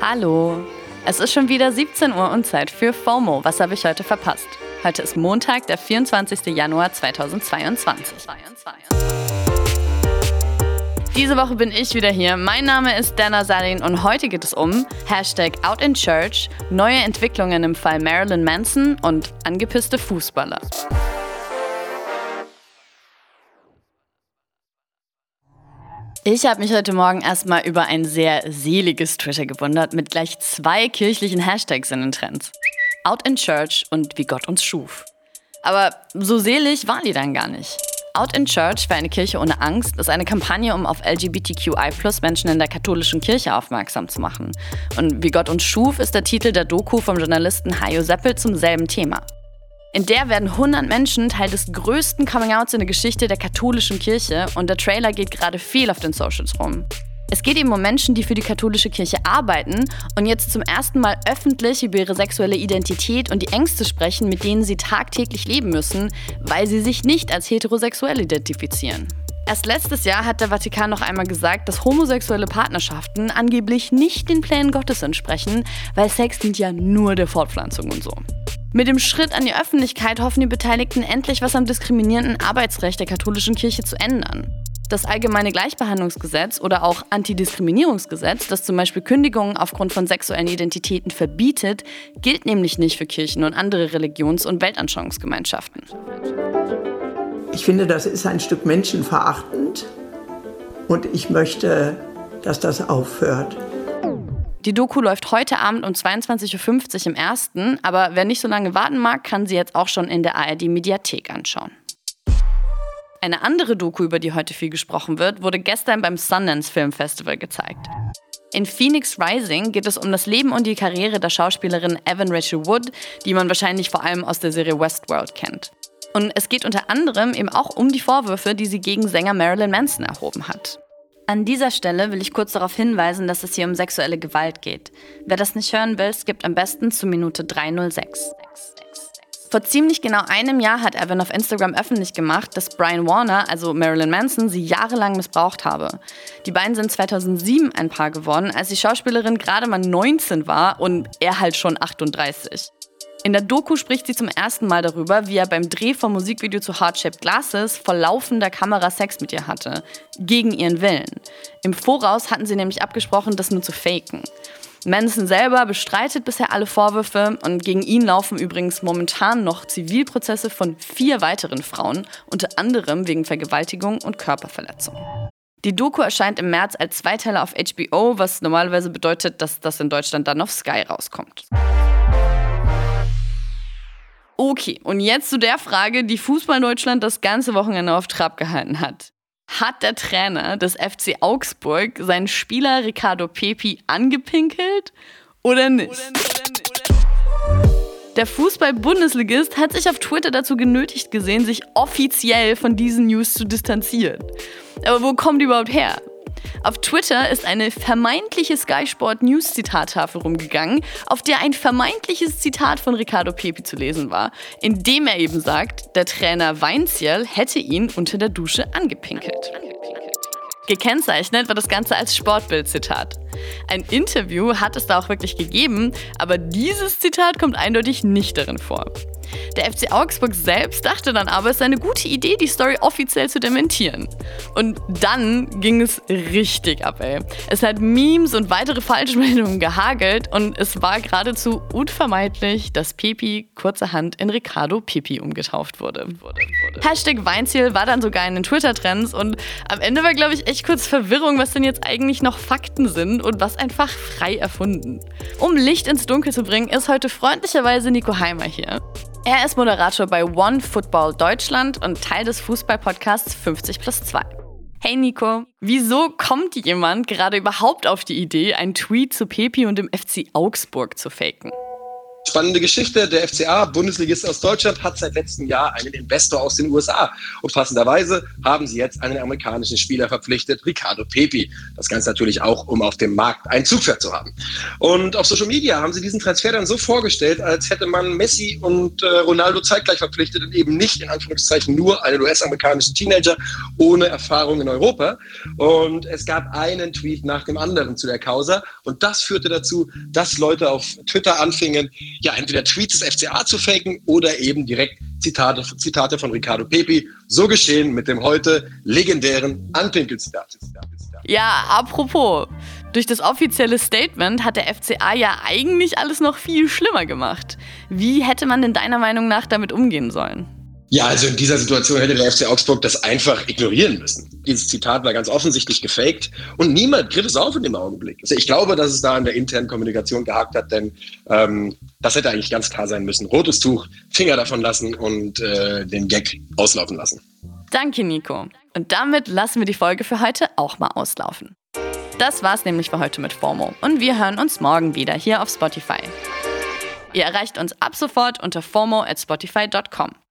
Hallo. Es ist schon wieder 17 Uhr und Zeit für FOMO. Was habe ich heute verpasst? Heute ist Montag, der 24. Januar 2022. Diese Woche bin ich wieder hier. Mein Name ist Dana Salin und heute geht es um Hashtag Out in Church, neue Entwicklungen im Fall Marilyn Manson und angepisste Fußballer. Ich habe mich heute Morgen erstmal über ein sehr seliges Twitter gewundert mit gleich zwei kirchlichen Hashtags in den Trends. Out in Church und wie Gott uns schuf. Aber so selig waren die dann gar nicht. Out in Church für eine Kirche ohne Angst ist eine Kampagne, um auf LGBTQI-Menschen in der katholischen Kirche aufmerksam zu machen. Und Wie Gott uns schuf ist der Titel der Doku vom Journalisten Hajo Seppel zum selben Thema. In der werden 100 Menschen Teil des größten Coming-Outs in der Geschichte der katholischen Kirche und der Trailer geht gerade viel auf den Socials rum. Es geht eben um Menschen, die für die katholische Kirche arbeiten und jetzt zum ersten Mal öffentlich über ihre sexuelle Identität und die Ängste sprechen, mit denen sie tagtäglich leben müssen, weil sie sich nicht als heterosexuell identifizieren. Erst letztes Jahr hat der Vatikan noch einmal gesagt, dass homosexuelle Partnerschaften angeblich nicht den Plänen Gottes entsprechen, weil Sex dient ja nur der Fortpflanzung und so. Mit dem Schritt an die Öffentlichkeit hoffen die Beteiligten endlich was am diskriminierenden Arbeitsrecht der katholischen Kirche zu ändern. Das allgemeine Gleichbehandlungsgesetz oder auch Antidiskriminierungsgesetz, das zum Beispiel Kündigungen aufgrund von sexuellen Identitäten verbietet, gilt nämlich nicht für Kirchen und andere Religions- und Weltanschauungsgemeinschaften. Ich finde, das ist ein Stück menschenverachtend und ich möchte, dass das aufhört. Die Doku läuft heute Abend um 22.50 Uhr im ersten, aber wer nicht so lange warten mag, kann sie jetzt auch schon in der ARD-Mediathek anschauen. Eine andere Doku, über die heute viel gesprochen wird, wurde gestern beim Sundance Film Festival gezeigt. In Phoenix Rising geht es um das Leben und die Karriere der Schauspielerin Evan Rachel Wood, die man wahrscheinlich vor allem aus der Serie Westworld kennt. Und es geht unter anderem eben auch um die Vorwürfe, die sie gegen Sänger Marilyn Manson erhoben hat. An dieser Stelle will ich kurz darauf hinweisen, dass es hier um sexuelle Gewalt geht. Wer das nicht hören will, skippt am besten zu Minute 306. Vor ziemlich genau einem Jahr hat Evan auf Instagram öffentlich gemacht, dass Brian Warner, also Marilyn Manson, sie jahrelang missbraucht habe. Die beiden sind 2007 ein Paar geworden, als die Schauspielerin gerade mal 19 war und er halt schon 38. In der Doku spricht sie zum ersten Mal darüber, wie er beim Dreh vom Musikvideo zu Heart Shaped Glasses vor laufender Kamera Sex mit ihr hatte. Gegen ihren Willen. Im Voraus hatten sie nämlich abgesprochen, das nur zu faken. Manson selber bestreitet bisher alle Vorwürfe und gegen ihn laufen übrigens momentan noch Zivilprozesse von vier weiteren Frauen, unter anderem wegen Vergewaltigung und Körperverletzung. Die Doku erscheint im März als Zweiteiler auf HBO, was normalerweise bedeutet, dass das in Deutschland dann auf Sky rauskommt. Okay, und jetzt zu der Frage, die Fußball Deutschland das ganze Wochenende auf Trab gehalten hat. Hat der Trainer des FC Augsburg seinen Spieler Ricardo Pepi angepinkelt oder nicht? Der Fußball-Bundesligist hat sich auf Twitter dazu genötigt gesehen, sich offiziell von diesen News zu distanzieren. Aber wo kommt die überhaupt her? Auf Twitter ist eine vermeintliche Sky Sport News Zitattafel rumgegangen, auf der ein vermeintliches Zitat von Ricardo Pepi zu lesen war, in dem er eben sagt, der Trainer Weinzierl hätte ihn unter der Dusche angepinkelt. Gekennzeichnet war das Ganze als Sportbild-Zitat. Ein Interview hat es da auch wirklich gegeben, aber dieses Zitat kommt eindeutig nicht darin vor. Der FC Augsburg selbst dachte dann aber, es sei eine gute Idee, die Story offiziell zu dementieren. Und dann ging es richtig ab, ey. Es hat Memes und weitere Falschmeldungen gehagelt und es war geradezu unvermeidlich, dass Pepi kurzerhand in Ricardo Pipi umgetauft wurde. wurde, wurde. Hashtag Weinziel war dann sogar in den Twitter-Trends und am Ende war, glaube ich, echt kurz Verwirrung, was denn jetzt eigentlich noch Fakten sind und was einfach frei erfunden. Um Licht ins Dunkel zu bringen, ist heute freundlicherweise Nico Heimer hier. Er ist Moderator bei One Football Deutschland und Teil des Fußballpodcasts 50 plus 2. Hey Nico, wieso kommt jemand gerade überhaupt auf die Idee, einen Tweet zu Pepi und dem FC Augsburg zu faken? Spannende Geschichte. Der FCA, Bundesligist aus Deutschland, hat seit letztem Jahr einen Investor aus den USA. Und passenderweise haben sie jetzt einen amerikanischen Spieler verpflichtet, Ricardo Pepi. Das Ganze natürlich auch, um auf dem Markt ein Zugpferd zu haben. Und auf Social Media haben sie diesen Transfer dann so vorgestellt, als hätte man Messi und äh, Ronaldo zeitgleich verpflichtet und eben nicht in Anführungszeichen nur einen US-amerikanischen Teenager ohne Erfahrung in Europa. Und es gab einen Tweet nach dem anderen zu der Causa. Und das führte dazu, dass Leute auf Twitter anfingen, ja, entweder Tweets des FCA zu faken oder eben direkt Zitate, Zitate von Ricardo Pepi. So geschehen mit dem heute legendären Anpinkel-Zitat. Ja, apropos. Durch das offizielle Statement hat der FCA ja eigentlich alles noch viel schlimmer gemacht. Wie hätte man denn deiner Meinung nach damit umgehen sollen? Ja, also in dieser Situation hätte der FC Augsburg das einfach ignorieren müssen. Dieses Zitat war ganz offensichtlich gefaked und niemand griff es auf in dem Augenblick. Also ich glaube, dass es da an der internen Kommunikation gehakt hat, denn ähm, das hätte eigentlich ganz klar sein müssen. Rotes Tuch, Finger davon lassen und äh, den Gag auslaufen lassen. Danke, Nico. Und damit lassen wir die Folge für heute auch mal auslaufen. Das war's nämlich für heute mit FOMO und wir hören uns morgen wieder hier auf Spotify. Ihr erreicht uns ab sofort unter FOMO at spotify.com.